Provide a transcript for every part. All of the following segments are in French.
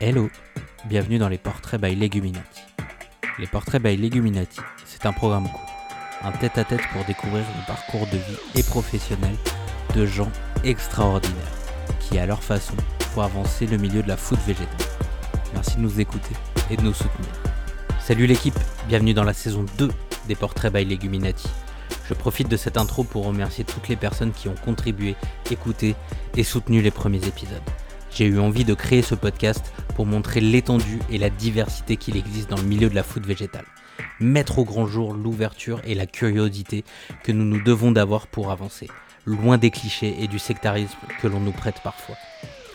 Hello, bienvenue dans les portraits by Leguminati. Les portraits by Leguminati, c'est un programme court, un tête-à-tête pour découvrir le parcours de vie et professionnel de gens extraordinaires qui, à leur façon, font avancer le milieu de la food végétale. Merci de nous écouter et de nous soutenir. Salut l'équipe, bienvenue dans la saison 2 des portraits by Leguminati. Je profite de cette intro pour remercier toutes les personnes qui ont contribué, écouté et soutenu les premiers épisodes. J'ai eu envie de créer ce podcast pour montrer l'étendue et la diversité qu'il existe dans le milieu de la food végétale. Mettre au grand jour l'ouverture et la curiosité que nous nous devons d'avoir pour avancer, loin des clichés et du sectarisme que l'on nous prête parfois.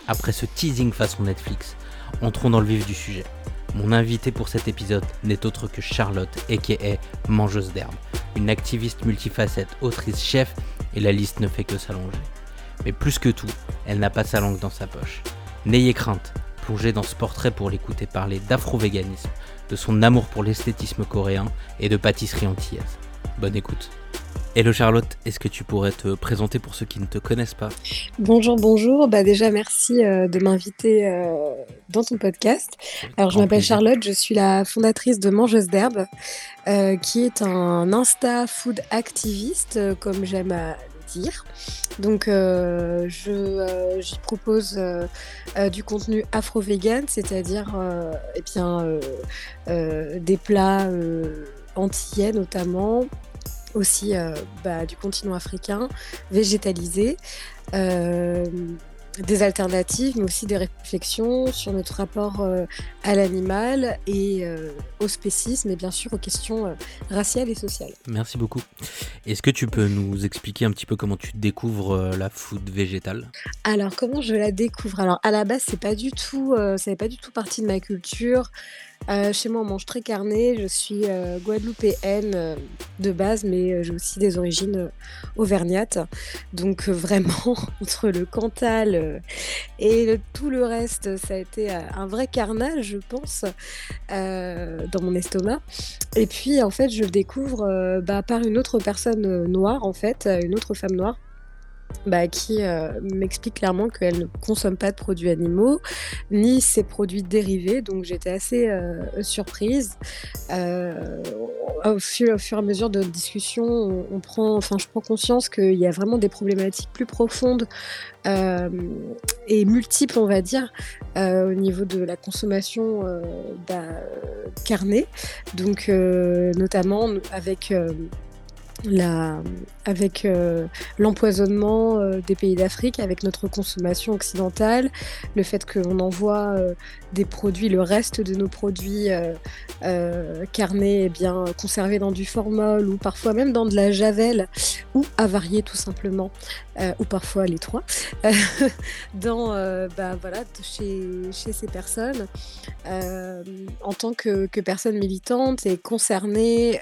Après ce teasing façon Netflix, entrons dans le vif du sujet. Mon invité pour cet épisode n'est autre que Charlotte, aka Mangeuse d'herbe, une activiste multifacette, autrice, chef, et la liste ne fait que s'allonger. Mais plus que tout, elle n'a pas sa langue dans sa poche. N'ayez crainte, plongez dans ce portrait pour l'écouter parler d'afro-véganisme, de son amour pour l'esthétisme coréen et de pâtisserie antillaise. Bonne écoute. Hello Charlotte, est-ce que tu pourrais te présenter pour ceux qui ne te connaissent pas? Bonjour, bonjour. Bah déjà, merci euh, de m'inviter euh, dans ton podcast. Alors, je m'appelle Charlotte, je suis la fondatrice de Mangeuse d'herbe, euh, qui est un Insta food activiste, comme j'aime à Donc, je, j'y propose du contenu afro-vegan, c'est-à-dire eh bien, des plats antillais notamment, aussi euh, bah, du continent africain, végétalisé, euh, des alternatives, mais aussi des réflexions sur notre rapport euh, à l'animal et au spécisme, et bien sûr aux questions raciales et sociales. Merci beaucoup. Est-ce que tu peux nous expliquer un petit peu comment tu découvres la food végétale? Alors, comment je la découvre? Alors, à la base, c'est pas du tout, ça n'est pas du tout partie de ma culture. Euh, chez moi, on mange très carné. Je suis euh, guadeloupéenne euh, de base, mais j'ai aussi des origines auvergnates. Donc vraiment, entre le Cantal et tout le reste, ça a été un vrai carnage, je pense, dans mon estomac. Et puis, en fait, je le découvre bah, par une autre personne noire, en fait, une autre femme noire bah, qui euh, m'explique clairement qu'elle ne consomme pas de produits animaux, ni ces produits dérivés. Donc j'étais assez euh, surprise. Euh, au, fur, et à mesure de discussion, on, prend, enfin, je prends conscience qu'il y a vraiment des problématiques plus profondes et multiples, on va dire, au niveau de la consommation bah, carnée. Donc notamment avec avec euh, l'empoisonnement euh, des pays d'Afrique, avec notre consommation occidentale, le fait qu'on envoie euh, des produits, le reste de nos produits carnés, eh bien conservés dans du formol ou parfois même dans de la javel ou avariés tout simplement, ou parfois les trois, dans, bah, voilà, chez, chez ces personnes. en tant que, que, personne militante et concernée,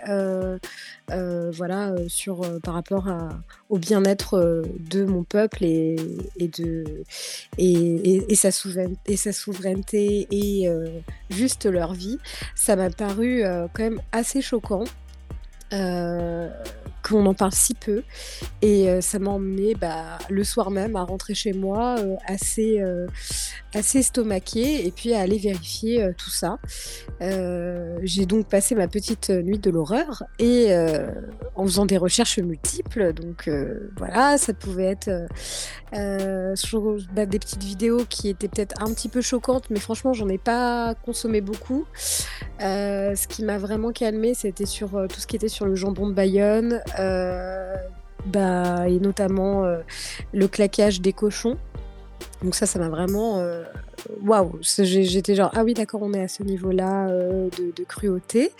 voilà, sur, par rapport au bien-être euh, de mon peuple et, de, et, sa, souveraineté, et sa souveraineté et euh, juste leur vie, ça m'a paru euh, quand même assez choquant. Qu'on en parle si peu. Et ça m'a emmené bah, le soir même à rentrer chez moi assez, assez estomaqué et puis à aller vérifier tout ça. J'ai donc passé ma petite nuit de l'horreur et en faisant des recherches multiples. Donc voilà, ça pouvait être bah, des petites vidéos qui étaient peut-être un petit peu choquantes, mais franchement, j'en ai pas consommé beaucoup. ce qui m'a vraiment calmé, c'était sur tout ce qui était sur le jambon de Bayonne. Bah, et notamment le claquage des cochons. Donc ça, ça m'a vraiment... Euh, waouh J'étais genre, ah oui, d'accord, on est à ce niveau-là euh, de, cruauté.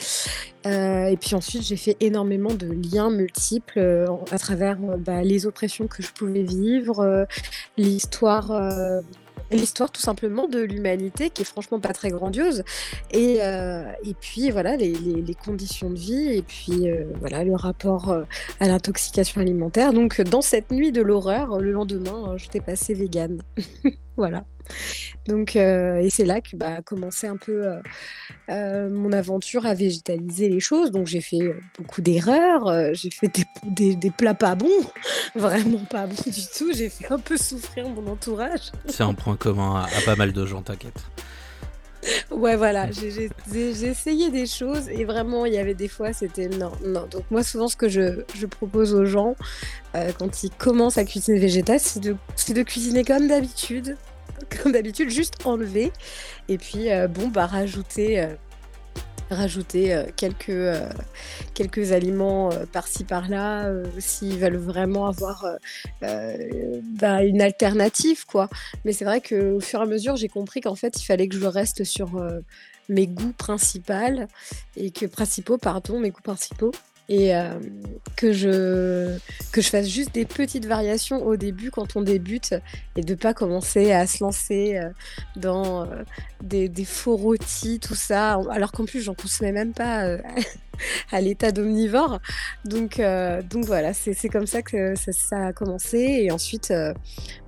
Euh, et puis ensuite, j'ai fait énormément de liens multiples à travers bah, les oppressions que je pouvais vivre, l'histoire l'histoire tout simplement de l'humanité qui est franchement pas très grandiose. Et, euh, et puis voilà les, les, conditions de vie et puis euh, voilà le rapport euh, à l'intoxication alimentaire. Donc dans cette nuit de l'horreur le lendemain j'étais passée végane voilà donc, euh, et c'est là que bah, a un peu euh, euh, mon aventure à végétaliser les choses. Donc, j'ai fait beaucoup d'erreurs, j'ai fait des, des, plats pas bons, vraiment pas bons du tout. J'ai fait un peu souffrir mon entourage. C'est un point commun à, pas mal de gens, t'inquiète. Ouais, voilà, j'ai j'ai essayé des choses et vraiment, il y avait des fois, c'était non, non. Donc moi, souvent, ce que je je propose aux gens, heu, quand ils commencent à cuisiner végétal, c'est de cuisiner comme d'habitude comme d'habitude, juste enlever et puis, heu, bon, bah, rajouter, heu, rajouter, quelques, heu, quelques aliments, heu, par-ci par-là, s'ils veulent vraiment avoir, bah, une alternative, quoi. Mais c'est vrai qu'au fur et à mesure, j'ai compris qu'en fait, il fallait que je reste sur, mes goûts principales et que principaux, pardon, mes goûts principaux et hem, que je que je fasse juste des petites variations au début quand on débute et de pas commencer à se lancer, heu, dans, heu, des des faux rôtis, tout ça, alors qu'en plus j'en consommais même pas, à l'état d'omnivore. Donc donc voilà, c'est comme ça que ça a commencé et ensuite,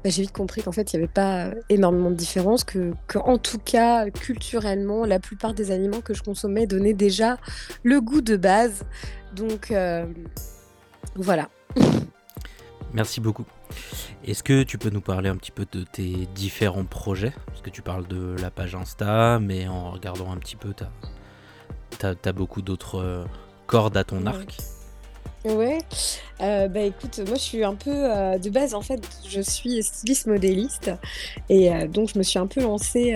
bah, j'ai vite compris qu'en fait, il y avait pas énormément de différence, que qu'en tout cas, culturellement, la plupart des aliments que je consommais donnaient déjà le goût de base. Donc hem, voilà. Merci beaucoup. Est-ce que tu peux nous parler un petit peu de tes différents projets? Parce que tu parles de la page Insta, mais en regardant un petit peu, tu as beaucoup d'autres, heu, cordes à ton arc. Ouais, heu, bah, écoute, moi je suis un peu, de base en fait, je suis styliste modéliste et donc je me suis un peu lancée,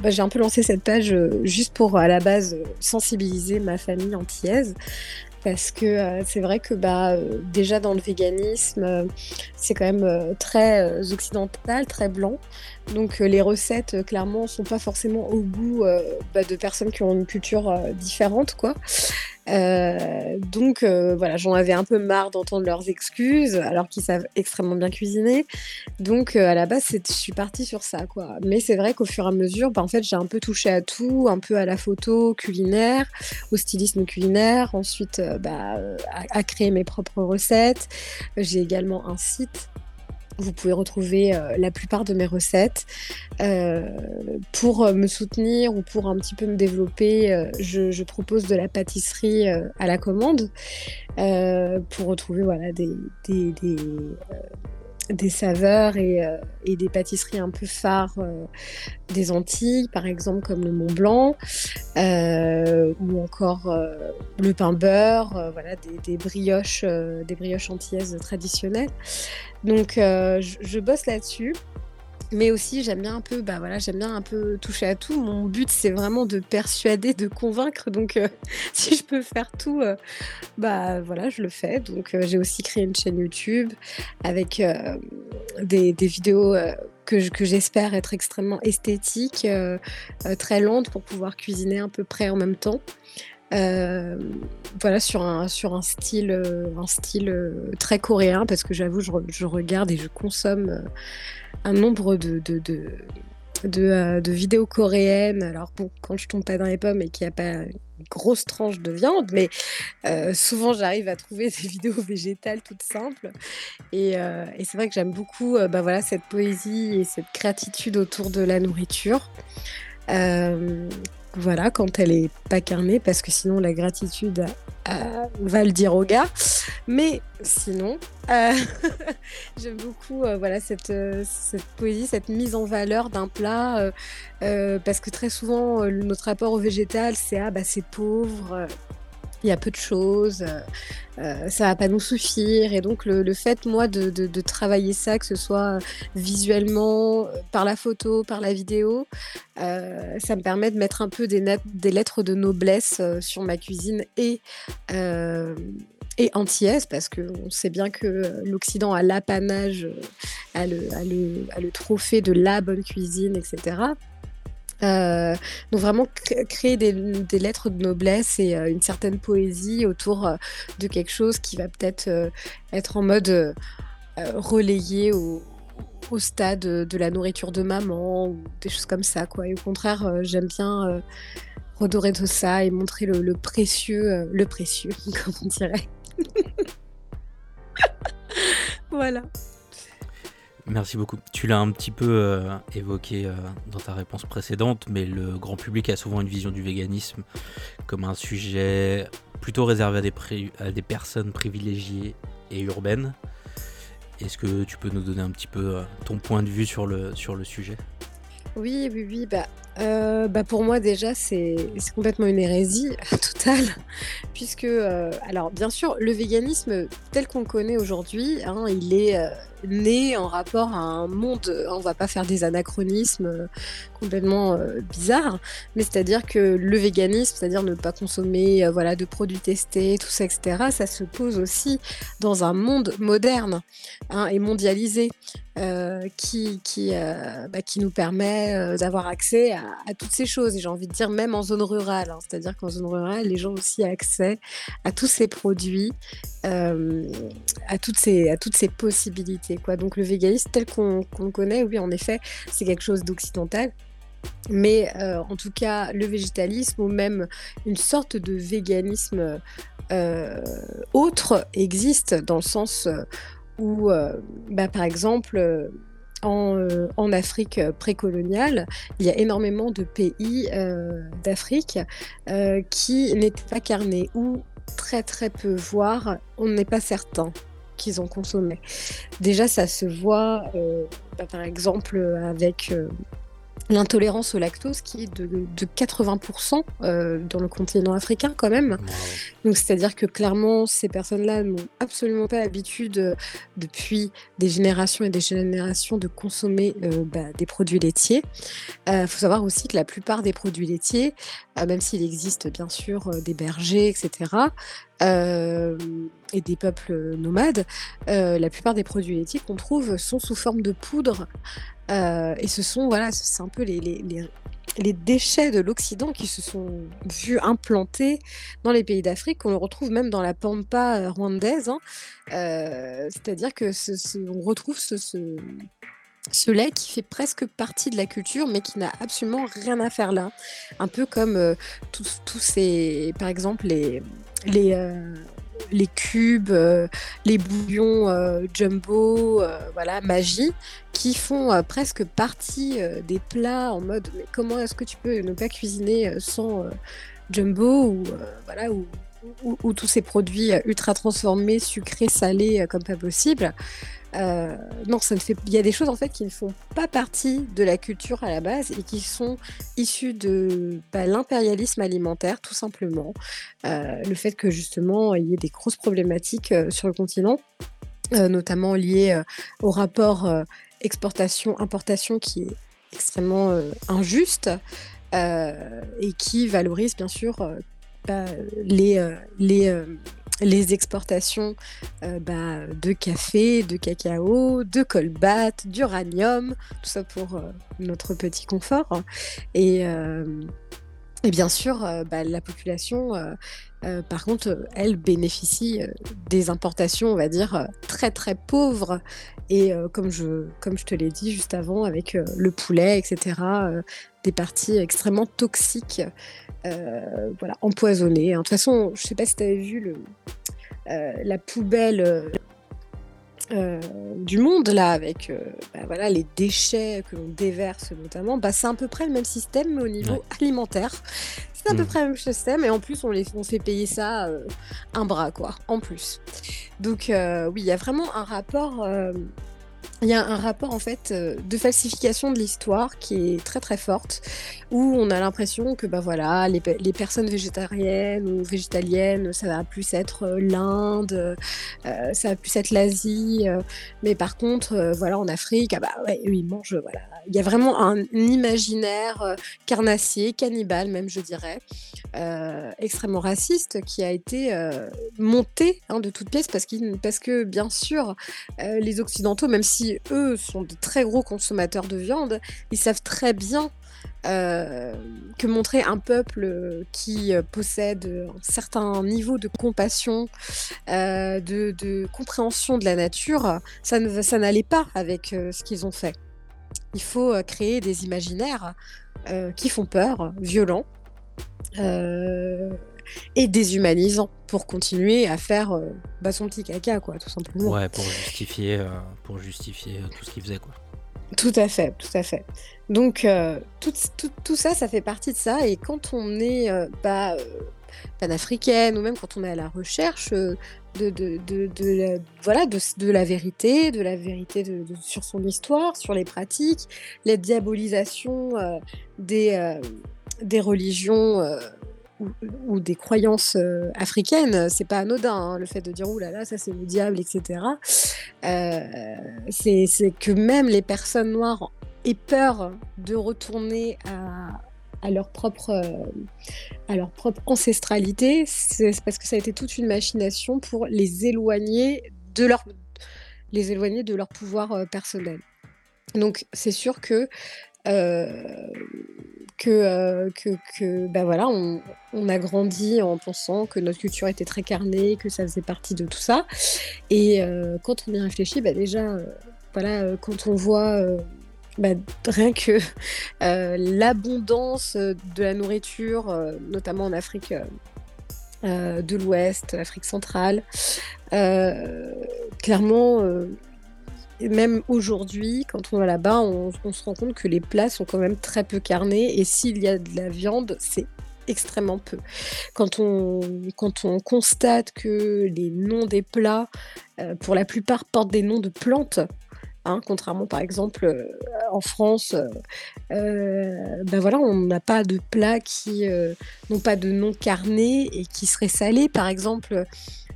bah, j'ai un peu lancé cette page, juste pour à la base, sensibiliser ma famille antillaise. Parce que, heu, c'est vrai que, bah, heu, déjà dans le véganisme, heu, c'est quand même, très, occidental, très blanc. Donc, heu, les recettes, heu, clairement sont pas forcément au goût, heu, bah, de personnes qui ont une culture, différente, quoi. Donc voilà, j'en avais un peu marre d'entendre leurs excuses, alors qu'ils savent extrêmement bien cuisiner. Donc à la base, je suis partie sur ça, quoi. Mais c'est vrai qu'au fur et à mesure, bah, en fait, j'ai un peu touché à tout, un peu à la photo culinaire, au stylisme culinaire, ensuite, bah, à à créer mes propres recettes. J'ai également un site vous pouvez retrouver, heu, la plupart de mes recettes. Heu, pour, heu, me soutenir ou pour un petit peu me développer, je propose de la pâtisserie, à la commande, pour retrouver voilà des des des saveurs et heu et des pâtisseries un peu phares, heu, des Antilles, par exemple comme le Mont Blanc, heu, ou encore, le pain beurre, voilà des brioches, des brioches antillaises traditionnelles. Donc je je bosse là-dessus. Mais aussi j'aime bien un peu, bah, voilà, j'aime bien un peu toucher à tout. Mon but, c'est vraiment de persuader, de convaincre, donc heu, si je peux faire tout, heu, bah, voilà, je le fais. Donc heu, j'ai aussi créé une chaîne YouTube avec, des des vidéos, que j'espère être extrêmement esthétiques, très lentes pour pouvoir cuisiner à peu près en même temps. Hem, voilà, sur un sur un style, heu, un style, heu, très coréen parce que j'avoue, je je regarde et je consomme, un nombre de de de vidéos coréennes. Alors bon, quand je tombe pas dans les pommes et qu'il y a pas une grosse tranche de viande, mais souvent j'arrive à trouver des vidéos végétales toutes simples et c'est vrai que j'aime beaucoup, bah, voilà, cette poésie et cette gratitude autour de la nourriture. Voilà, quand elle est pas carnée, parce que sinon la gratitude, va le dire au gars. Mais sinon, heu, j'aime beaucoup, heu, voilà cette, heu, cette poésie, cette mise en valeur d'un plat, parce que très souvent, notre rapport au végétal, c'est: «Ah bah, c'est pauvre, il y a peu de choses, heu heu, ça va pas nous suffire» et donc le fait, moi, de travailler ça, que ce soit, visuellement, par la photo, par la vidéo, heu, ça me permet de mettre un peu des lettres de noblesse, sur ma cuisine et hem et parce qu'on sait bien que, l'Occident a l'apanage, a le trophée de la bonne cuisine et Heu, donc vraiment créer des lettres de noblesse et heu, une certaine poésie autour, heu, de quelque chose qui va peut-être, être en mode, relégué au stade, de la nourriture de maman ou des choses comme ça, quoi et au contraire, j'aime bien, redorer tout ça et montrer le précieux, le précieux, comme on dirait. Voilà. Merci beaucoup. Tu l'as un petit peu, heu, évoqué, heu, dans ta réponse précédente, mais le grand public a souvent une vision du véganisme comme un sujet plutôt réservé à des personnes privilégiées et urbaines. Est-ce que tu peux nous donner un petit peu, heu, ton point de vue sur le sur le sujet? Oui, oui, oui, bah, Heu, bah, pour moi déjà c'est c'est complètement une hérésie totale puisque, heu, alors bien sûr le véganisme tel qu'on le connaît aujourd'hui, hein, il est, heu, né en rapport à un monde, heu, on va pas faire des anachronismes, complètement, bizarres, mais c'est-à-dire que le véganisme, c'est-à-dire ne pas consommer, voilà de produits testés, tout ça et cetera, ça se pose aussi dans un monde moderne, hein, et mondialisé, qui qui, bah, qui nous permet, d'avoir accès à à toutes ces choses et j'ai envie de dire même en zone rurale, hein. C'est-à-dire qu'en zone rurale, les gens aussi accès à tous ces produits, hem, à toutes ces à toutes ces possibilités, quoi. Donc le véganisme tel qu'on le connaît, oui, en effet, c'est quelque chose d'occidental, mais heu, en tout cas, le végétalisme ou même une sorte de véganisme, heu, autre existe dans le sens, où, bah, par exemple, en, heu, en Afrique, heu, précoloniale, il y a énormément de pays, heu, d'Afrique, qui n'étaient pas carnés ou très, très peu, voire on n'est pas certain qu'ils en consommaient. Déjà ça se voit, bah, par exemple, avec, l'intolérance au lactose qui est de de 80 heu, dans le continent africain quand même. Donc c'est-à-dire que clairement ces personnes-là n'ont absolument pas l'habitude, heu, depuis des générations et des générations de consommer, heu, bah, des produits laitiers. Heu, faut savoir aussi que la plupart des produits laitiers, même s'il existe bien sûr, heu, des bergers et cetera, hem, et des peuples, nomades, heu, la plupart des produits laitiers qu'on trouve sont sous forme de poudre, et ce sont voilà, c'est un peu les déchets de l'Occident qui se sont vus implanter dans les pays d'Afrique. On le retrouve même dans la pampa, rwandaise, hein, c'est-à-dire que on retrouve ce ce lait qui fait presque partie de la culture, mais qui n'a absolument rien à faire là. Un peu comme, heu, tous ces par exemple les, les, les cubes, heu, les bouillons, Jumbo, voilà, Maggi, qui font, presque partie, des plats en mode: «Mais comment est-ce que tu peux ne pas cuisiner, sans, Jumbo?» ou, voilà, ou ou tous ces produits, ultra transformés, sucrés, salés, heu, comme pas possible. Heu, non, ça ne fait il y a des choses en fait qui ne font pas partie de la culture à la base et qui sont issues de, bah, l'impérialisme alimentaire tout simplement. Heu, le fait que justement il y ait des grosses problématiques, sur le continent, notamment liées, au rapport, exportation-importation qui est extrêmement, injuste, et qui valorise bien sûr, bah, les, heu, les, hem, les exportations, heu, bah, de café, de cacao, de colbates, d'uranium, tout ça pour, notre petit confort. Et et bien sûr, bah, la population, par contre, elle bénéficie, des importations, on va dire, très, très pauvres. Et comme je comme je te l'ai dit juste avant avec, le poulet et cetera, heu, des parties extrêmement toxiques, heu, voilà, empoisonnées, hein. De toute façon, je sais pas si tu avais vu le, heu, la poubelle, heu, du monde là avec, bah, voilà les déchets que l'on déverse notamment, bah, c'est à peu près le même système mais au Ouais. niveau alimentaire. C'est à peu Mmh. près le même système et en plus on les on fait payer ça, un bras quoi, en plus. Donc oui, il y a vraiment un rapport, il y a un rapport en fait, heu, de falsification de l'histoire qui est très, très forte, où on a l'impression que, bah, voilà, les les personnes végétariennes ou végétaliennes, ça va plus être, heu, l'Inde, heu, ça va plus être l'Asie, mais par contre, voilà, en Afrique, ah bah, ouais, ils mangent, voilà, il y a vraiment un imaginaire, carnassier, cannibale même je dirais, extrêmement raciste qui a été, monté, hein, de toutes pièces parce n parce que bien sûr, les occidentaux, même si eux sont de très gros consommateurs de viande, ils savent très bien, hem, que montrer un peuple, heu, qui, heu, possède, un certain niveau de compassion, de compréhension de la nature, ça n'allait pas avec, ce qu'ils ont fait. Il faut, créer des imaginaires, qui font peur, violents, et déshumanisants pour continuer à faire, heu, bah, son petit caca quoi, tout simplement. Ouais, pour justifier, heu, pour justifier, heu, tout ce qu'il faisait, quoi. Tout à fait, tout à fait. Donc c tout tout ça, ça fait partie de ça et quand on est, bah, panafricaine, ou même quand on est à la recherche de, de, la, voilà, de, la vérité, de la vérité sur son histoire, sur les pratiques, les diabolisations des, des religions ou, des croyances euh, africaines, c'est pas anodin, hein, le fait de dire, ouh là là, ça c'est le diable, etc. Euh, c'est que même les personnes noires aient peur de retourner à, leur propre, à leur propre ancestralité, c'est parce que ça a été toute une machination pour les éloigner de leur, les éloigner de leur pouvoir euh, personnel. Donc c'est sûr que que, que, que ben voilà, on, on, a grandi en pensant que notre culture était très carnée, que ça faisait partie de tout ça. Et quand on y réfléchit, ben déjà, voilà, quand on voit ben, rien que l'abondance de la nourriture, notamment en Afrique de l'Ouest, Afrique centrale, clairement même aujourd'hui, quand on va là-bas, on, se rend compte que les plats sont quand même très peu carnés et s'il y a de la viande, c'est extrêmement peu. Quand on, quand on constate que les noms des plats, euh, pour la plupart, portent des noms de plantes, Hein, contrairement par exemple euh, en France, euh, ben voilà, on n'a pas de plats qui n'ont pas de nom carné et qui seraient salés. Par exemple,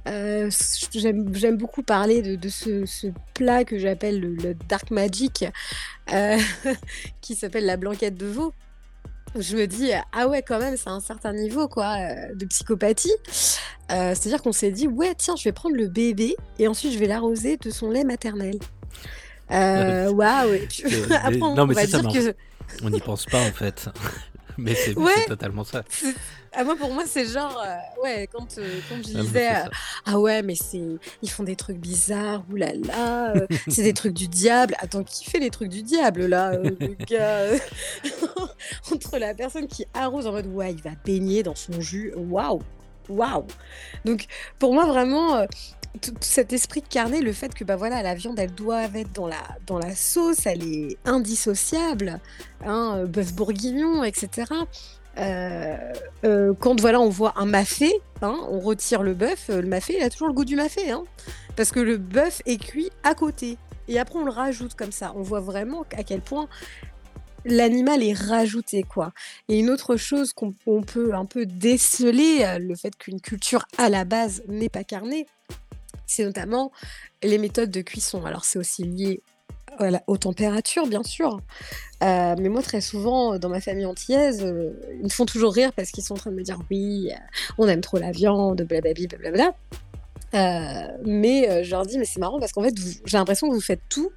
euh, j'aime beaucoup parler de, ce, plat que j'appelle le, dark magic, euh, qui s'appelle la blanquette de veau. Je me dis, ah ouais, quand même, c'est un certain niveau quoi, euh, de psychopathie. C'est-à-dire qu'on s'est dit, ouais, tiens, je vais prendre le bébé et ensuite je vais l'arroser de son lait maternel. Waouh! Après, on, non, mais va dire que... On n'y pense pas en fait. Mais c'est totalement ça. Ah, moi, pour moi, c'est genre, euh, ouais, quand, euh, quand je disais, euh, ah ouais, mais c'est, ils font des trucs bizarres, oulala, c'est des trucs du diable. Attends, qui fait les trucs du diable là, le gars Entre la personne qui arrose en mode, ouais, il va baigner dans son jus, waouh, waouh. Donc, pour moi, vraiment, tout cet esprit carné, le fait que bah voilà, la viande elle doit être dans la, dans la sauce, elle est indissociable, hein, bœuf bourguignon, etc. Euh, euh, quand voilà, on voit un mafé, hein, on retire le bœuf, euh, le mafé, il a toujours le goût du mafé, hein, parce que le bœuf est cuit à côté. Et après, on le rajoute comme ça. On voit vraiment à quel point l'animal est rajouté, quoi. Et une autre chose qu'on peut un peu déceler, le fait qu'une culture à la base n'est pas carnée, c'est notamment les méthodes de cuisson. Alors, c'est aussi lié aux températures, bien sûr. Euh, mais moi, très souvent, dans ma famille antillaise, euh, ils me font toujours rire parce qu'ils sont en train de me dire oui, euh, on aime trop la viande, blablabla. blablabla. Mais je leur dis, mais c'est marrant parce qu'en fait, j'ai l'impression que vous faites tout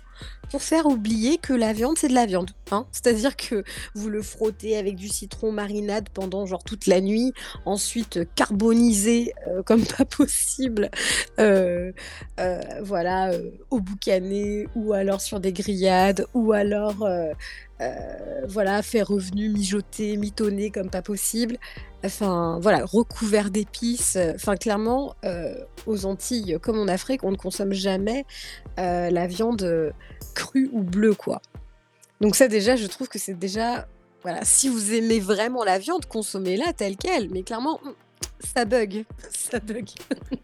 pour faire oublier que la viande, c'est de la viande. Hein. C'est-à-dire que vous le frottez avec du citron marinade pendant genre toute la nuit, ensuite carbonisé euh, comme pas possible, euh, euh, voilà, au boucané, ou alors sur des grillades, ou alors voilà, fait revenu mijoté, mitonné comme pas possible. Enfin, voilà, recouvert d'épices. Enfin, clairement, aux Antilles, comme en Afrique, on ne consomme jamais la viande cru ou bleu, quoi. Donc ça déjà, je trouve que c'est déjà, voilà, si vous aimez vraiment la viande, consommez-la telle qu'elle. Mais clairement, hmm, ça bug, ça bug.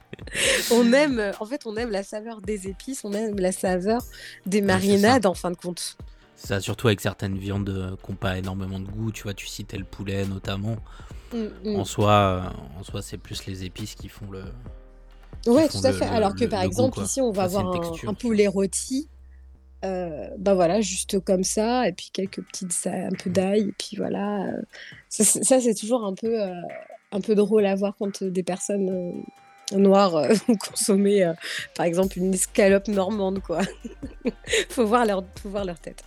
on aime, en fait, on aime la saveur des épices, on aime la saveur des marinades, en fin de compte. Ça, surtout avec certaines viandes euh, qui n'ont pas énormément de goût. Tu vois, tu citais le poulet notamment. Hmm, hmm. En soi, euh, en soi, c'est plus les épices qui font le. Ouais, tout à fait. Alors que par exemple, ici, on va avoir un, poulet rôti euh, bah voilà, juste comme ça, et puis quelques petites, un peu d'ail, et puis voilà. Euh, ça, c'est toujours un peu, euh, un peu drôle à voir quand des personnes noires vont consommer, par exemple, une escalope normande, quoi. faut, voir leur, faut voir leur tête.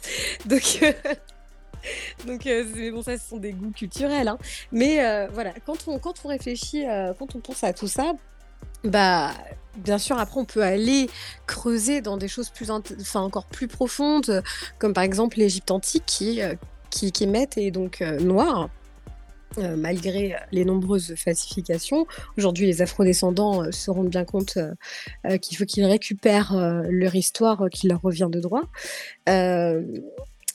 Donc. Donc, bon, ça, ce sont des goûts culturels. Hein. Mais voilà, quand on, quand on réfléchit, quand on pense à tout ça, bah, bien sûr, après, on peut aller creuser dans des choses plus, enfin, encore plus profondes, comme par exemple l'Égypte antique qui, euh, qui, qui et donc euh, noire. Euh, malgré les nombreuses falsifications. Aujourd'hui, les afrodescendants se rendent bien compte qu'il faut qu'ils récupèrent leur histoire qui leur revient de droit.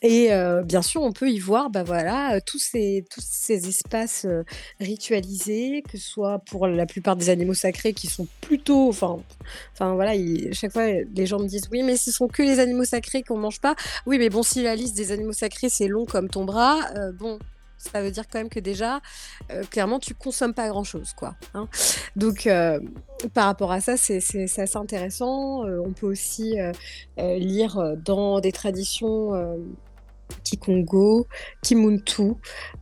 Et bien sûr, on peut y voir, bah, voilà, tous ces tous ces espaces, ritualisés, que ce soit pour la plupart des animaux sacrés qui sont plutôt enfin voilà, chaque fois les gens me disent: «Oui, mais ce sont que les animaux sacrés qu'on mange pas». Oui, mais bon, si la liste des animaux sacrés, c'est long comme ton bras, bon, ça veut dire quand même que déjà, clairement, tu consommes pas grand-chose, quoi, hein. Donc par rapport à ça, c'est assez intéressant. on peut aussi, lire, dans des traditions, Kikongo, Kimuntu,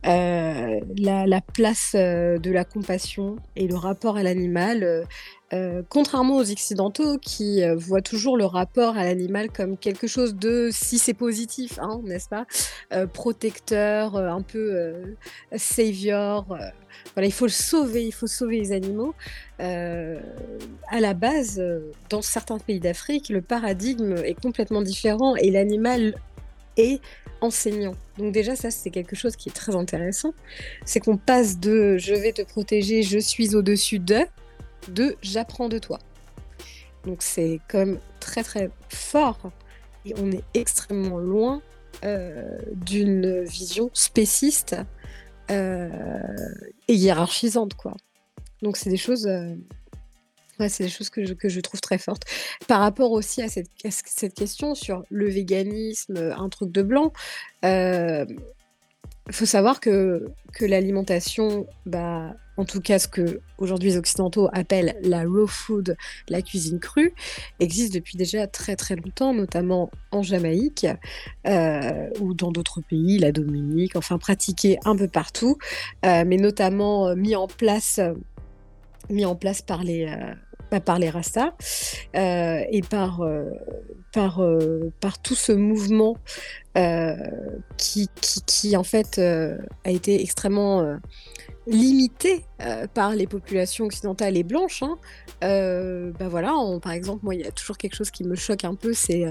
euh, la, place euh, de la compassion et le rapport à l'animal, euh, contrairement aux occidentaux qui voient toujours le rapport à l'animal comme quelque chose de, si c'est positif, hein, n'est-ce pas, protecteur, un peu savior. voilà, il faut le sauver, il faut sauver les animaux. à la base, dans certains pays d'Afrique, le paradigme est complètement différent et l'animal est enseignant. Donc déjà, ça, c'est quelque chose qui est très intéressant. C'est qu'on passe de je vais te protéger, je suis au-dessus de, de j'apprends de toi. Donc c'est quand même très très fort et on est extrêmement loin euh, d'une vision spéciste euh, et hiérarchisante quoi. Donc c'est des choses euh, c'est des choses que je, trouve très fortes. Par rapport aussi à cette, question sur le véganisme, un truc de blanc, il faut savoir que, que l'alimentation, bah, en tout cas ce que aujourd'hui les occidentaux appellent la raw food, la cuisine crue, existe depuis déjà très très longtemps, notamment en Jamaïque euh, ou dans d'autres pays, la Dominique, enfin pratiquée un peu partout, euh, mais notamment mis en place mis en place par les, par les Rastas euh, et par, euh, par, euh, par tout ce mouvement qui, qui, en fait a été extrêmement limité par les populations occidentales et blanches. Hein. bah voilà, par exemple, moi, il y a toujours quelque chose qui me choque un peu, c'est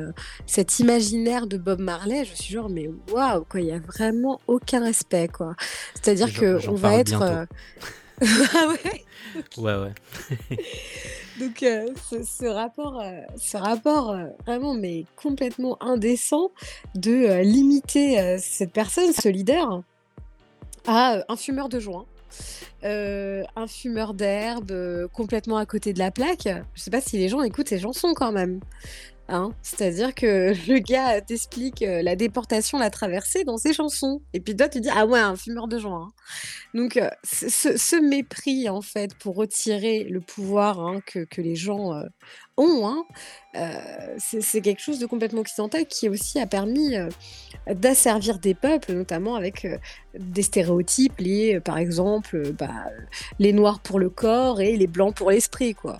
cet imaginaire de Bob Marley. Je suis genre, mais waouh, quoi, il y a vraiment aucun respect, quoi. C'est-à-dire que on va être. ah ouais. Ouais, ouais. Donc euh, ce, rapport, euh, ce rapport euh, vraiment mais complètement indécent de limiter cette personne, ce leader, à un fumeur de joint. Un fumeur d'herbe complètement à côté de la plaque. Je sais pas si les gens écoutent ces chansons quand même. Hein. C'est-à-dire que le gars t'explique euh, la déportation, la traversée dans ses chansons. Et puis toi, tu dis, ah ouais, un fumeur de joint. Hein. Donc, euh, ce, mépris, en fait, pour retirer le pouvoir hein, que, les gens euh, ont, c'est quelque chose de complètement occidental qui aussi a permis d'asservir des peuples, notamment avec des stéréotypes liés, par exemple, bah, les noirs pour le corps et les blancs pour l'esprit, quoi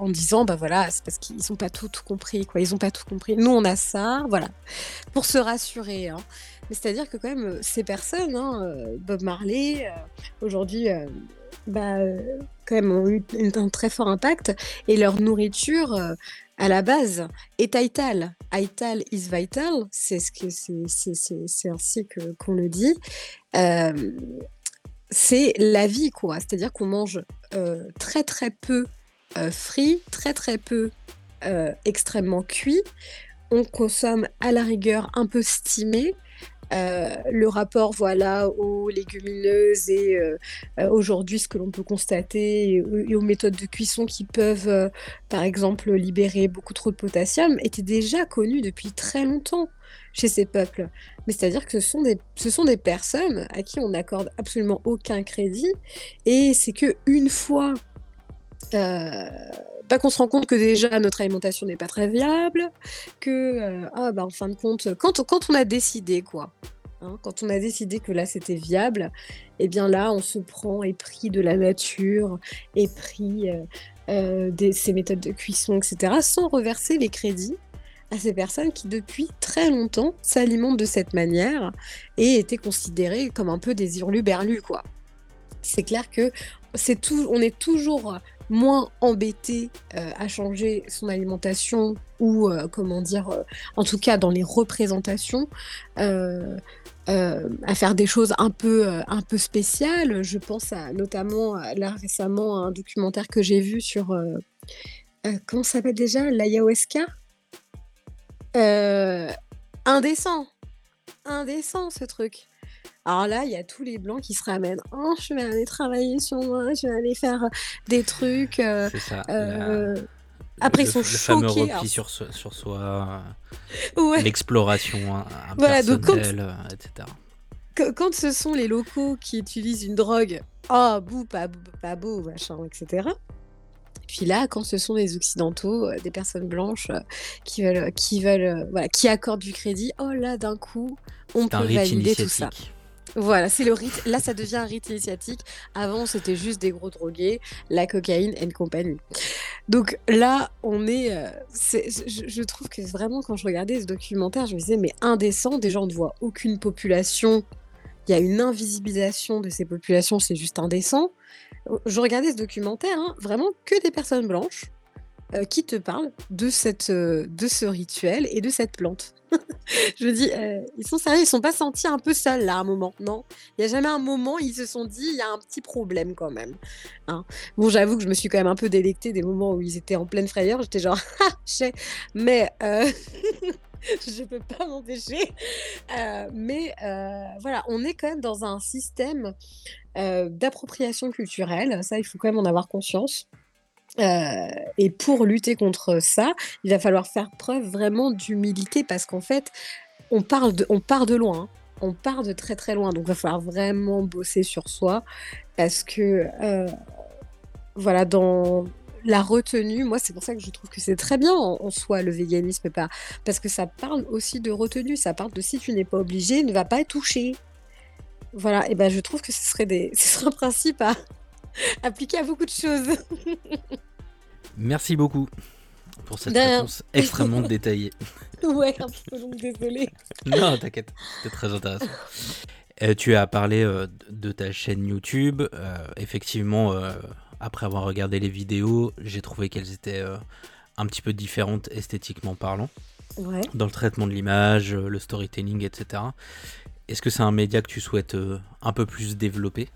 en disant bah voilà c'est parce qu'ils n'ont pas tout, compris quoi ils ont pas tout compris nous on a ça voilà pour se rassurer hein. mais c'est à dire que quand même ces personnes hein, euh, Bob Marley euh, aujourd'hui euh, bah, quand même ont eu un très fort impact et leur nourriture à la base est Aital. Aital is vital, c'est ce que c'est ainsi que qu'on le dit. c'est la vie quoi, c'est-à-dire qu'on mange très très peu euh, frit, très très peu euh, extrêmement cuit. On consomme à la rigueur un peu stimé. Euh, le rapport voilà aux légumineuses et aujourd'hui ce que l'on peut constater et, aux méthodes de cuisson qui peuvent par exemple libérer beaucoup trop de potassium était déjà connu depuis très longtemps chez ces peuples. Mais c'est-à-dire que ce sont, des, ce sont des personnes à qui on n'accorde absolument aucun crédit et c'est que une fois bah, qu'on se rend compte que déjà notre alimentation n'est pas très viable, que euh, ah, bah, en fin de compte, quand, quand on a décidé quoi, hein, quand on a décidé que là c'était viable, et eh bien là on se prend épris de la nature, épris euh, de ces méthodes de cuisson, etc., sans reverser les crédits à ces personnes qui depuis très longtemps s'alimentent de cette manière et étaient considérées comme un peu des hurluberlus quoi. C'est clair que c'est tout, on est toujours moins embêté euh, à changer son alimentation ou, euh, comment dire, euh, en tout cas dans les représentations, à faire des choses un peu, un peu spéciales. Je pense à, notamment là récemment à un documentaire que j'ai vu sur, comment ça s'appelle déjà, l'ayahuasca? Indécent, indécent ce truc. Alors là, il y a tous les blancs qui se ramènent: «Oh, je vais aller travailler sur moi, je vais aller faire, des trucs», C'est ça, la heu, le après ils le sont f le fameux choqués repli alors sur soi sur soi, Ouais. l'exploration in Voilà, donc quand impersonnelle, heu, et cetera. que quand ce sont les locaux qui utilisent une drogue: «Oh bouh, pas pas beau, machin et cetera». Puis là, quand ce sont des occidentaux, des personnes blanches, qui veulent qui veulent, voilà, qui accordent du crédit, oh là, d'un coup, on peut valider tout ça. Voilà, c'est le rite là, ça devient un rite initiatique. Avant, c'était juste des gros drogués, la cocaïne and compagnie. Donc là, on est, c'est je trouve que vraiment quand je regardais ce documentaire, je me disais: «Mais indécent, déjà on ne voit aucune population, il y a une invisibilisation de ces populations, c'est juste indécent». Je regardais ce documentaire, hein, vraiment que des personnes blanches, heu, qui te parlent de cette, heu, de ce rituel et de cette plante. Je dis: «Heu, ils sont sérieux? Ils se sont pas sentis un peu seuls là, à un moment, non?» Il y a jamais un moment, ils se sont dit: «Il y a un petit problème quand même», hein? Bon, j'avoue que je me suis quand même un peu délectée des moments où ils étaient en pleine frayeur, j'étais genre: «Ha! Chez» mais je peux pas m'empêcher, mais voilà, on est quand même dans un système, d'appropriation culturelle, ça, il faut quand même en avoir conscience, heu et pour lutter contre ça, il va falloir faire preuve vraiment d'humilité parce qu'en fait, on parle de on part de loin, hein. On part de très, très loin, donc va falloir vraiment bosser sur soi parce que, heu, voilà, dans la retenue, moi, c'est pour ça que je trouve que c'est très bien en soi le véganisme pas parce que ça parle aussi de retenue, ça parle de si tu n'es pas obligé, ne va pas toucher. Voilà et bah, je trouve que ce serait des ce serait un principe à appliquer à beaucoup de choses. Merci beaucoup pour cette réponse extrêmement détaillée. Ouais, un peu longue, désolée. Non, t'inquiète, c'était très intéressant. Heu, tu as parlé, heu, d de ta chaîne YouTube, heu, effectivement, après avoir regardé les vidéos, j'ai trouvé qu'elles étaient, un petit peu différentes esthétiquement parlant, Ouais. dans le traitement de l'image, le storytelling et cetera. Est-ce que c'est un média que tu souhaites, un peu plus développer?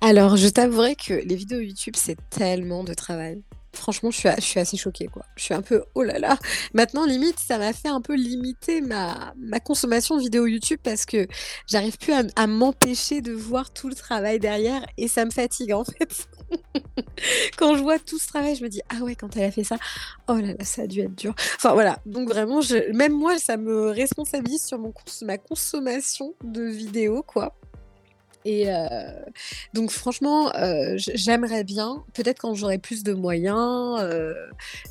Alors, je t'avouerai que les vidéos YouTube, c'est tellement de travail. Franchement, je suis assez choquée, quoi. Je suis un peu: «Oh là là!» maintenant limite, ça m'a fait un peu limiter ma ma consommation de vidéos YouTube parce que j'arrive plus à m'empêcher de voir tout le travail derrière et ça me fatigue, en fait. Quand je vois tout ce travail, je me dis: «Ah ouais, quand elle a fait ça, oh là là, ça a dû être dur». Enfin voilà, donc vraiment même moi, ça me responsabilise sur mon ma consommation de vidéos, quoi et heu, donc franchement, heu, j j'aimerais bien, peut-être quand j'aurai plus de moyens, heu,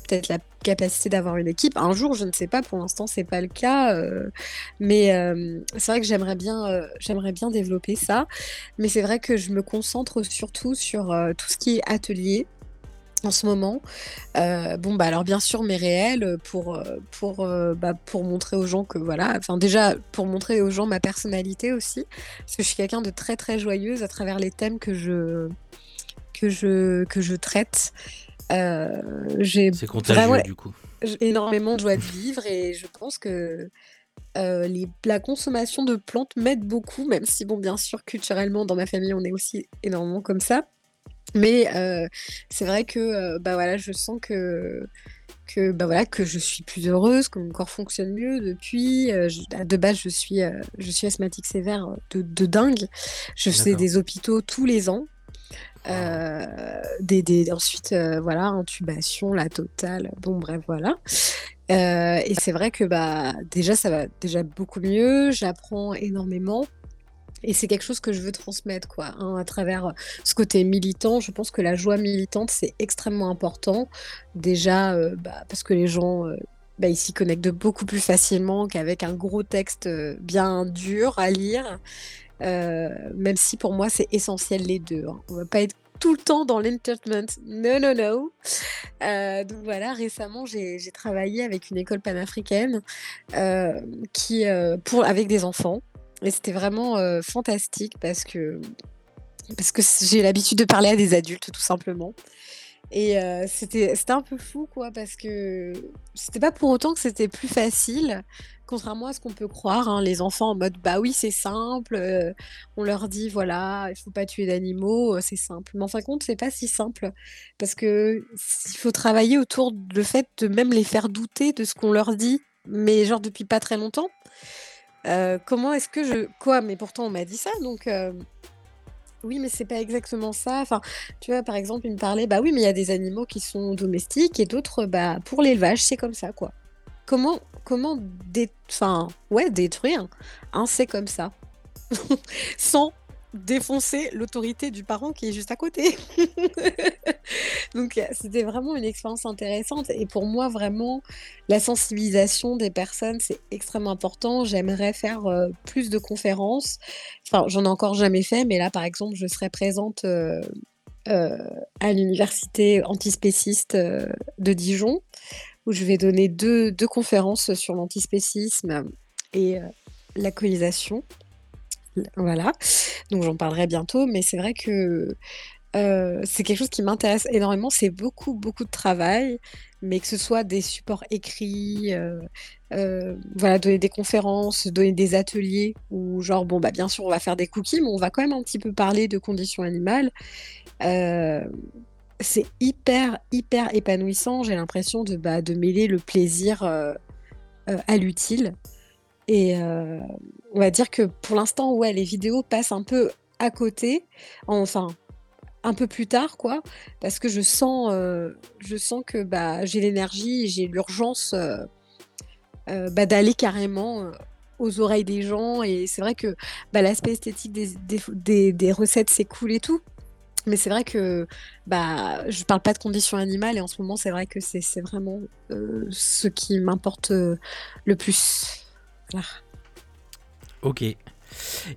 peut-être la capacité d'avoir une équipe, un jour, je ne sais pas, pour l'instant, c'est pas le cas, mais c'est vrai que j'aimerais bien, j'aimerais bien développer ça, mais c'est vrai que je me concentre surtout sur, tout ce qui est atelier, en ce moment. Heu, bon, bah, alors bien sûr mes réels, heu, pour, heu, pour, bah, pour montrer aux gens que voilà, enfin déjà pour montrer aux gens ma personnalité aussi, parce que je suis quelqu'un de très, très joyeuse à travers les thèmes que je que je que je traite. J'ai C'est vraiment contagieux, du coup. énormément de joie de vivre et je pense que, les la consommation de plantes m'aide beaucoup, même si bon, bien sûr, culturellement, dans ma famille, on est aussi énormément comme ça. Mais heu, c'est vrai que, heu, bah, voilà, je sens que que, bah, voilà, que je suis plus heureuse, que mon corps fonctionne mieux depuis, j à de base, je suis, heu, je suis asthmatique sévère, de de dingue. Je D'accord. des hôpitaux tous les ans, des des ensuite, voilà, intubation, la totale, bon bref, voilà. Et c'est vrai que, bah, déjà, ça va déjà beaucoup mieux, j'apprends énormément et c'est quelque chose que je veux transmettre, quoi, hein, à travers, heu, ce côté militant. Je pense que la joie militante, c'est extrêmement important. Déjà, heu, bah, parce que les gens, heu, bah, s'y connectent beaucoup plus facilement qu'avec un gros texte, heu, bien dur à lire. Même si pour moi, c'est essentiel les 2, hein. On va pas être tout le temps dans l'entertainment. No, no, no. Heu, donc voilà, récemment, j'ai travaillé avec une école panafricaine, hem, qui, pour avec des enfants et c'était vraiment, heu, fantastique parce que j'ai l'habitude de parler à des adultes, tout simplement et heu, c'était un peu fou, quoi, parce que c'était pas pour autant que c'était plus facile, contrairement à ce qu'on peut croire, hein. Les enfants en mode: «Bah oui, c'est simple, heu, on leur dit, voilà, il faut pas tuer d'animaux, c'est simple». Mais en fin de compte, c'est pas si simple parce que il faut travailler autour d le fait de même les faire douter de ce qu'on leur dit. mais genre depuis pas très longtemps. Heu, comment est-ce que je quoi? Mais pourtant on m'a dit ça donc heu, oui, mais c'est pas exactement ça. Enfin, tu vois, par exemple, il me parlait: «Bah oui, mais il y a des animaux qui sont domestiques et d'autres, bah, pour l'élevage, c'est comme ça, quoi». Comment comment enfin, ouais, détruire un «c'est comme ça» sans défoncer l'autorité du parent qui est juste à côté? Donc heu, c'était vraiment une expérience intéressante et pour moi, vraiment, la sensibilisation des personnes, c'est extrêmement important. J'aimerais faire, heu, plus de conférences. Enfin, j'en ai encore jamais fait, mais là, par exemple, je serai présente, heu, à l'université antispéciste, de Dijon, où je vais donner deux deux conférences sur l'antispécisme et la colonisation. Voilà, donc j'en parlerai bientôt, mais c'est vrai que, heu, c'est quelque chose qui m'intéresse énormément. C'est beaucoup, beaucoup de travail, mais que ce soit des supports écrits, heu heu, voilà, donner des conférences, donner des ateliers où genre, bon, bah, bien sûr, on va faire des cookies, mais on va quand même un petit peu parler de conditions animales. C'est hyper, hyper épanouissant. J'ai l'impression de, bah, de mêler le plaisir, à l'utile et heu, on va dire que pour l'instant, ouais, les vidéos passent un peu à côté, enfin, un peu plus tard, quoi, parce que je sens, sens que, bah, j'ai l'énergie j'ai l'urgence, heu, bah, d'aller carrément, aux oreilles des gens. Et c'est vrai que, bah, l'aspect esthétique des recettes, c'est cool et tout, mais c'est vrai que, bah, je parle pas de conditions animales et en ce moment, c'est vrai que c'est vraiment, ce qui m'importe, le plus. OK.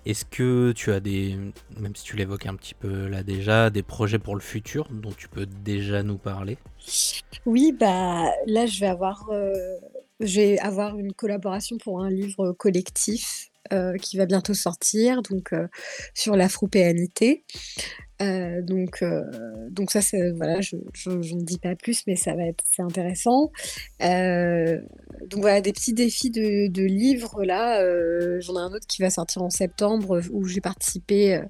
Est-ce que tu as des même si tu l'évoques un petit peu là déjà, des projets pour le futur dont tu peux déjà nous parler? Oui, bah, là, je vais avoir, heu, je vais avoir une collaboration pour un livre collectif, heu, qui va bientôt sortir, donc heu, sur l'afropéanité. Heu, donc heu, donc ça, c'est voilà, je je j'en dis pas plus, mais ça va être c'est intéressant. Donc voilà, des petits défis de de livres là, j'en ai un autre qui va sortir en septembre, où j'ai participé,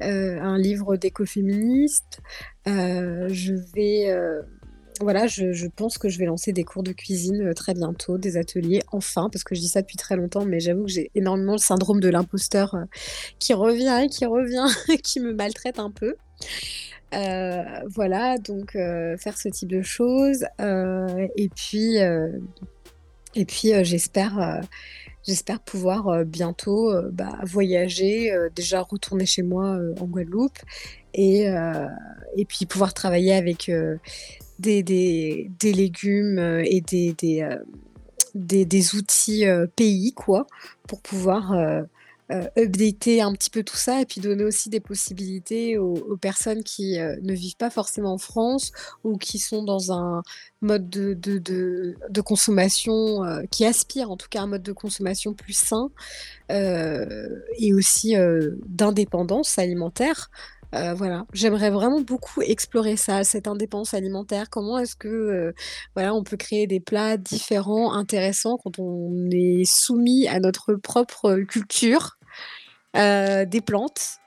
à un livre d'écoféministes. Heu, je vais, voilà, je pense que je vais lancer des cours de cuisine, heu, très bientôt, des ateliers, enfin, parce que je dis ça depuis très longtemps, mais j'avoue que j'ai énormément le syndrome de l'imposteur, heu, qui revient qui revient, qui me maltraite un peu. Heu, voilà, donc faire ce type de choses, et puis, j'espère, pouvoir, bientôt, bah, voyager, déjà retourner chez moi, en Guadeloupe et puis pouvoir travailler avec, des des des légumes, heu et des des, hem, des des outils, heu, pays quoi, pour pouvoir, updater un petit peu tout ça et puis donner aussi des possibilités aux personnes qui, ne vivent pas forcément en France ou qui sont dans un mode de de de consommation, qui aspirent en tout cas à un mode de consommation plus sain, et aussi, d'indépendance alimentaire. Heu, voilà, j'aimerais vraiment beaucoup explorer ça, cette indépendance alimentaire. Comment est-ce que, heu, voilà, on peut créer des plats différents, intéressants quand on est soumis à notre propre culture, heu, des plantes?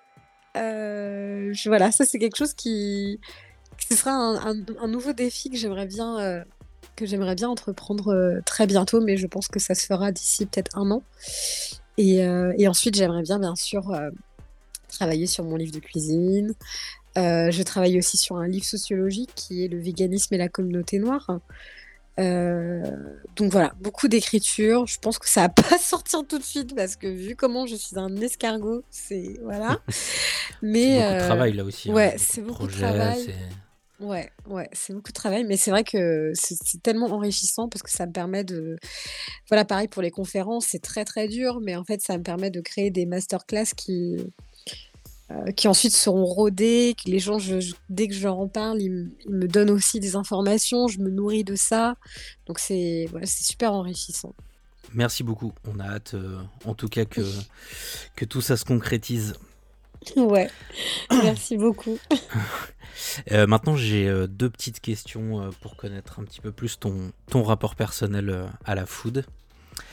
Voilà, ça c'est quelque chose qui ce sera un un un nouveau défi que j'aimerais bien, j'aimerais bien entreprendre, très bientôt, mais je pense que ça se fera d'ici peut-être 1 an et ensuite j'aimerais bien, bien sûr, travailler sur mon livre de cuisine. Heu, je travaille aussi sur un livre sociologique qui est «Le véganisme et la communauté noire». Heu, donc voilà, beaucoup d'écriture. Je pense que ça va pas sortir tout de suite parce que vu comment je suis un escargot, c'est voilà, C'est mais beaucoup de heu, travail là aussi, hein, ouais, c'est beaucoup de travail. Ouais, ouais, c'est beaucoup de travail, mais c'est vrai que c'est tellement enrichissant parce que ça me permet de voilà, pareil pour les conférences, c'est très, très dur, mais en fait, ça me permet de créer des master class qui, heu, qui ensuite seront rodées, que les gens, je je dès que je leur en parle, ils me ils me donnent aussi des informations, je me nourris de ça, donc c'est super enrichissant. Merci beaucoup. On a hâte, heu, en tout cas que que tout ça se concrétise. Ouais, merci beaucoup. Heu, maintenant j'ai, heu, 2 petites questions, pour connaître un petit peu plus ton ton rapport personnel, à la food.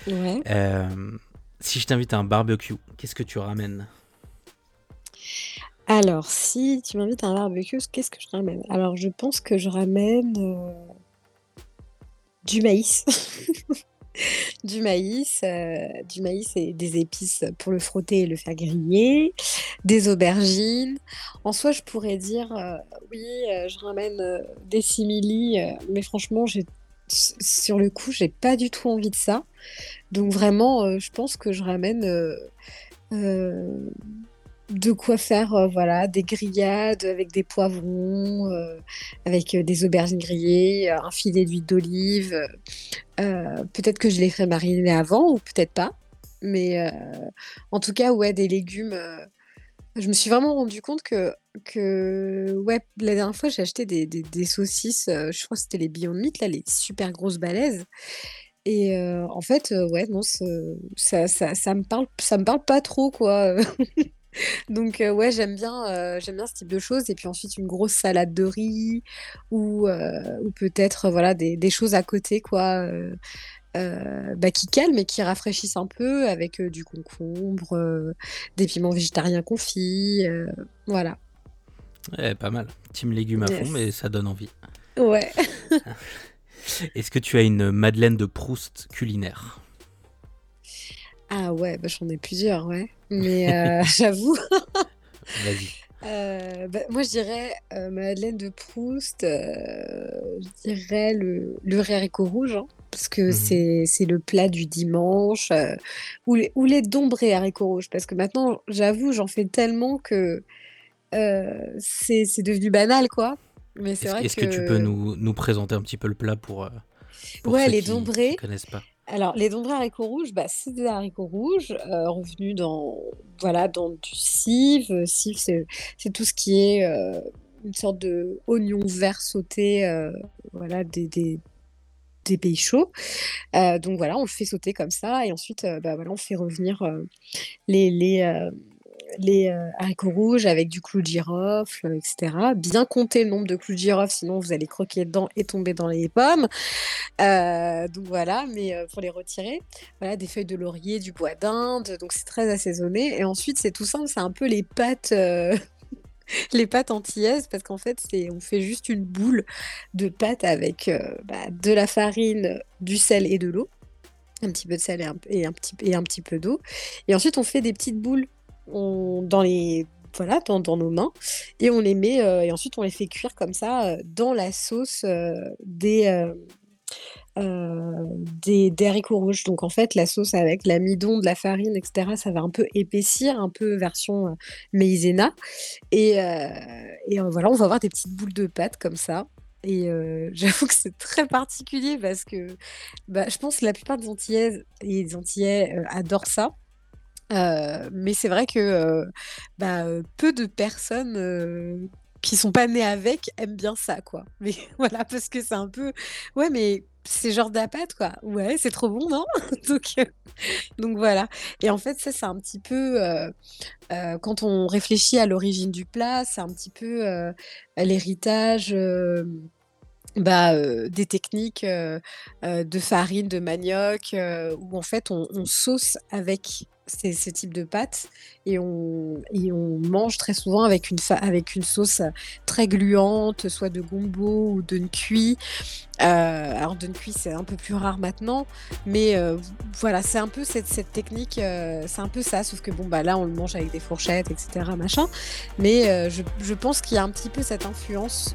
Ouais. Si je t'invite à un barbecue, qu'est-ce que tu ramènes? Alors si tu m'invites à un barbecue, qu'est-ce que je ramène? Alors je pense que je ramène, heu du maïs. du maïs, euh, du maïs et des épices pour le frotter et le faire griller, des aubergines. En soi, je pourrais dire, euh, oui, euh, je ramène euh, des simili, euh, mais franchement, sur le coup, j'ai pas du tout envie de ça. Donc vraiment, euh, je pense que je ramène euh, euh, de quoi faire, euh, voilà, des grillades avec des poivrons, euh, avec euh, des aubergines grillées, un filet d'huile d'olive. peut-être que je les ferai mariner avant ou peut-être pas. Mais en tout cas, ouais, des légumes. je me suis vraiment rendu compte que, que ouais, la dernière fois, j'ai acheté des, des- saucisses, je crois que c'était les Beyond Meat, là, les super grosses balaises. Et en fait, ouais, non, ça, ça, ça me parle, ça me parle pas trop, quoi. Donc, euh, ouais, j'aime bien, euh, j'aime bien ce type de choses. Et puis ensuite, une grosse salade de riz ou, euh, ou peut-être, voilà, des, des choses à côté, quoi, bah, qui calment et qui rafraîchissent un peu avec du concombre, des piments végétariens confits, voilà. Ouais, pas mal. Team légumes à fond, mais ça donne envie. Ouais. Est-ce que tu as une Madeleine de Proust culinaire? Ah ouais, bah, j'en ai plusieurs, ouais. Mais euh, j'avoue, Vas-y. euh, bah, moi je dirais euh, Madeleine de Proust, je dirais le, le haricot rouge, hein, parce que Mhm. c'est le plat du dimanche, ou les, ou les dombrés haricots rouges, parce que maintenant, j'avoue, j'en fais tellement que c'est devenu banal, quoi. Mais c'est Est-ce vrai est-ce que... tu peux nous, nous présenter un petit peu le plat pour, pour ouais, ceux les qui ne connaissent pas? Alors, les dombrés haricots rouges, bah, c'est des haricots rouges euh, revenus dans, voilà, dans du cive. Euh, Cive, c'est, c'est tout ce qui est euh, une sorte de oignon vert sauté, euh, voilà, des, des, pays chauds. Euh, donc voilà, on le fait sauter comme ça et ensuite, euh, bah, voilà, on fait revenir euh, les, les, euh, les euh, haricots rouges avec du clou de girofle, euh, etc. Bien compter le nombre de clous de girofle, sinon vous allez croquer dedans et tomber dans les pommes. Euh, donc voilà, mais pour les retirer, voilà, des feuilles de laurier, du bois d'Inde, donc c'est très assaisonné. Et ensuite, c'est tout simple, c'est un peu les pâtes, les pâtes antillaises, parce qu'en fait, c'est, on fait juste une boule de pâte avec bah, de la farine, du sel et de l'eau. Un petit peu de sel et un petit, et un petit peu d'eau. Et ensuite, on fait des petites boules on- dans les voilà, dans, dans nos mains. Et on les met, euh, et ensuite on les fait cuire comme ça euh, dans la sauce euh, des, des, des haricots rouges. Donc en fait, la sauce avec l'amidon, de la farine, etc., ça va un peu épaissir, un peu version maïzena. Et, et voilà, on va avoir des petites boules de pâte comme ça. Et j'avoue que c'est très particulier parce que bah, je pense que la plupart des Antillaises et des Antillais adorent ça. Euh, mais c'est vrai que euh, bah, euh, peu de personnes euh, qui sont pas nées avec aiment bien ça, quoi. Mais voilà, parce que c'est un peu... Ouais, mais c'est genre d'apat, quoi. Ouais, c'est trop bon, non? Donc, donc voilà. Et en fait, ça, c'est un petit peu... quand on réfléchit à l'origine du plat, c'est un petit peu l'héritage... bah, des techniques, de farine, de manioc, où en fait on sauce avec ces ce type de pâtes et on et on mange très souvent avec une avec une sauce, très gluante, soit de gombo ou de cuit. Heu, alors de cuit, c'est un peu plus rare maintenant, mais heu, v voilà, c'est un peu cette cette technique, heu, c'est un peu ça, sauf que bon, bah, là, on le mange avec des fourchettes et cetera, machin. Mais heu, je je pense qu'il y a un petit peu cette influence,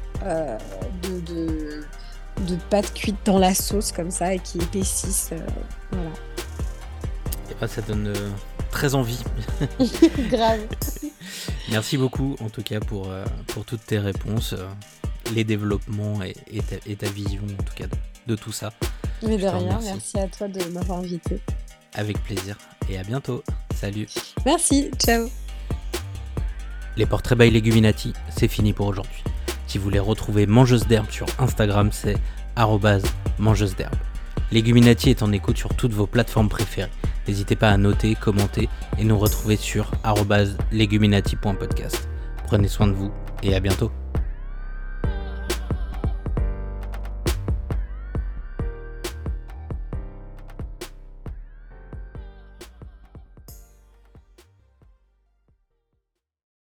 de de de pâtes dans la sauce comme ça et qui épaississent, voilà. Ça donne euh, très envie. Grave. Merci beaucoup en tout cas pour, euh, pour toutes tes réponses, euh, les développements et, et ta, et ta vision en tout cas de, de tout ça. Mais de rien, merci à toi de m'avoir invitée. Avec plaisir et à bientôt. Salut. Merci, ciao. Les portraits by Leguminati, c'est fini pour aujourd'hui. Si vous voulez retrouver Mangeuse d'herbe sur Instagram, c'est mangeuse d'herbe. Leguminati est en écoute sur toutes vos plateformes préférées. N'hésitez pas à noter, commenter et nous retrouver sur leguminati.podcast. Prenez soin de vous et à bientôt.